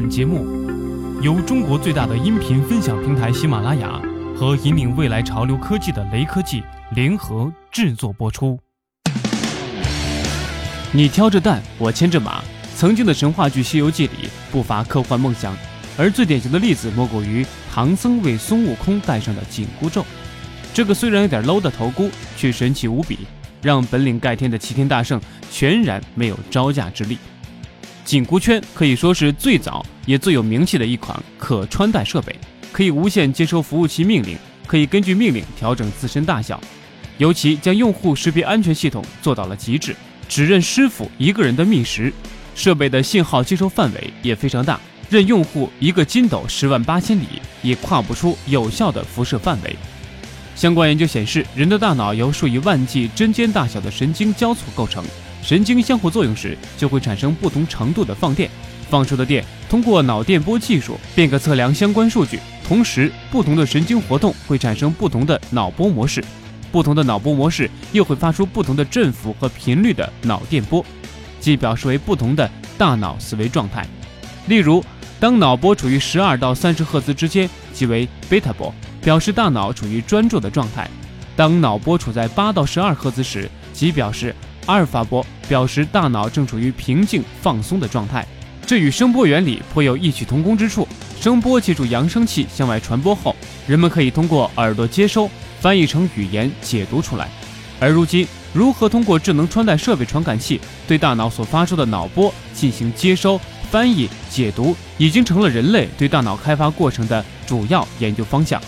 本节目由中国最大的音频分享平台喜马拉雅和引领未来潮流科技的雷科技联合制作播出。你挑着担，我牵着马。曾经的神话剧《西游记》里不乏科幻梦想，而最典型的例子莫过于唐僧为孙悟空戴上的紧箍咒。这个虽然有点 low 的头箍，却神奇无比，让本领盖天的齐天大圣全然没有招架之力。紧箍圈可以说是最早也最有名气的一款可穿戴设备，可以无限接收服务器命令，可以根据命令调整自身大小，尤其将用户识别安全系统做到了极致，只认师傅一个人的觅食。设备的信号接收范围也非常大，任用户一个筋斗十万八千里也跨不出有效的辐射范围。相关研究显示，人的大脑由数以万计针尖大小的神经交错构成。神经相互作用时，就会产生不同程度的放电。放出的电通过脑电波技术便可测量相关数据。同时，不同的神经活动会产生不同的脑波模式，不同的脑波模式又会发出不同的振幅和频率的脑电波，即表示为不同的大脑思维状态。例如，当脑波处于十二到三十赫兹之间，即为贝塔波，表示大脑处于专注的状态；当脑波处在八到十二赫兹时，即表示。阿尔法波表示大脑正处于平静放松的状态，这与声波原理颇有异曲同工之处。声波借助扬声器向外传播后，人们可以通过耳朵接收，翻译成语言解读出来。而如今，如何通过智能穿戴设备传感器对大脑所发出的脑波进行接收、翻译、解读，已经成了人类对大脑开发过程的主要研究方向。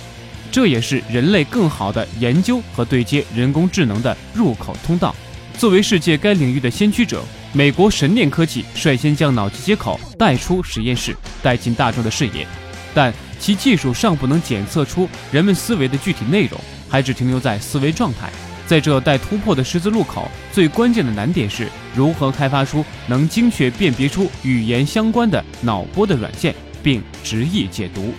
这也是人类更好的研究和对接人工智能的入口通道。作为世界该领域的先驱者，美国神念科技率先将脑机接口带出实验室，带进大众的视野。但其技术尚不能检测出人们思维的具体内容，还只停留在思维状态。在这待突破的十字路口，最关键的难点是如何开发出能精确辨别出语言相关的脑波的软件，并直译解读。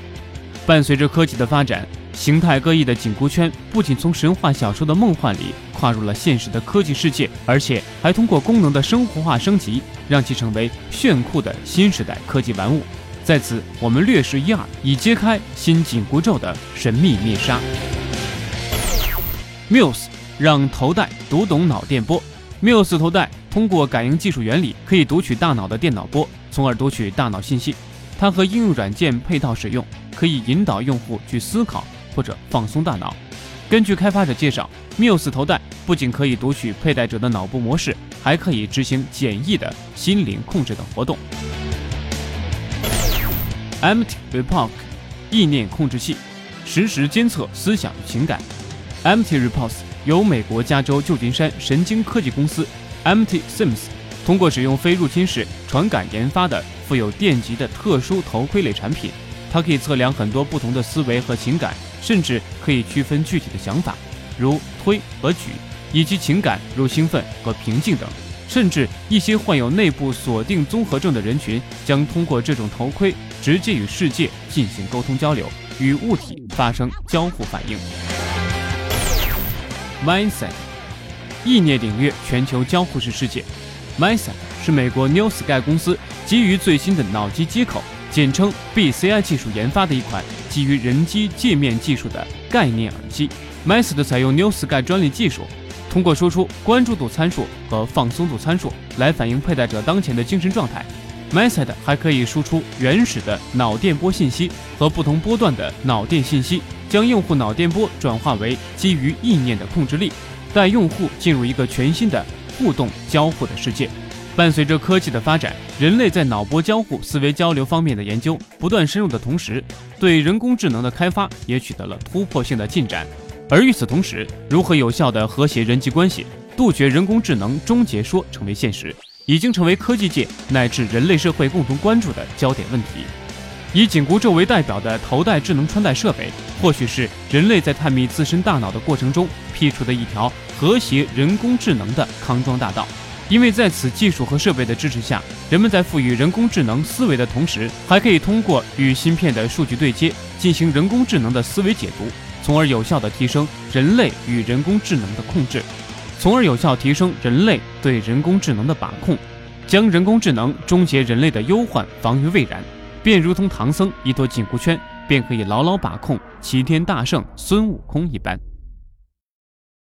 伴随着科技的发展。形态各异的紧箍圈不仅从神话小说的梦幻里跨入了现实的科技世界，而且还通过功能的生活化升级，让其成为炫酷的新时代科技玩物。在此，我们略识一二，以揭开新紧箍咒的神秘面纱。Muse 让头戴读懂脑电波。Muse 头戴通过感应技术原理，可以读取大脑的电脑波，从而读取大脑信息。它和应用软件配套使用，可以引导用户去思考。或者放松大脑。根据开发者介绍，Muse 头戴不仅可以读取佩戴者的脑部模式，还可以执行简易的心灵控制等活动。Empty Repose 意念控制器，实时监测思想与情感。Empty Repose 由美国加州旧金山神经科技公司 Empty Sims 通过使用非入侵式传感研发的富有电极的特殊头盔类产品。它可以测量很多不同的思维和情感。甚至可以区分具体的想法，如推和举，以及情感如兴奋和平静等。甚至一些患有内部锁定综合症的人群，将通过这种头盔直接与世界进行沟通交流，与物体发生交互反应。Mindset，意念领略全球交互式世界。Mindset 是美国 New Sky 公司基于最新的脑机接口。简称 BCI 技术研发的一款基于人机界面技术的概念耳机。m a s t 采用 New Sky 专利技术，通过输出关注度参数和放松度参数来反映佩戴者当前的精神状态。m a s t 还可以输出原始的脑电波信息和不同波段的脑电信息，将用户脑电波转化为基于意念的控制力，带用户进入一个全新的互动交互的世界。伴随着科技的发展，人类在脑波交互、思维交流方面的研究不断深入的同时，对人工智能的开发也取得了突破性的进展。而与此同时，如何有效地和谐人际关系，杜绝人工智能终结说成为现实，已经成为科技界乃至人类社会共同关注的焦点问题。以紧箍咒为代表的头戴智能穿戴设备，或许是人类在探秘自身大脑的过程中辟出的一条和谐人工智能的康庄大道。因为在此技术和设备的支持下，人们在赋予人工智能思维的同时，还可以通过与芯片的数据对接，进行人工智能的思维解读，从而有效地提升人类与人工智能的控制，从而有效提升人类对人工智能的把控，将人工智能终结人类的忧患防于未然。便如同唐僧一脱紧箍圈，便可以牢牢把控齐天大圣孙悟空一般。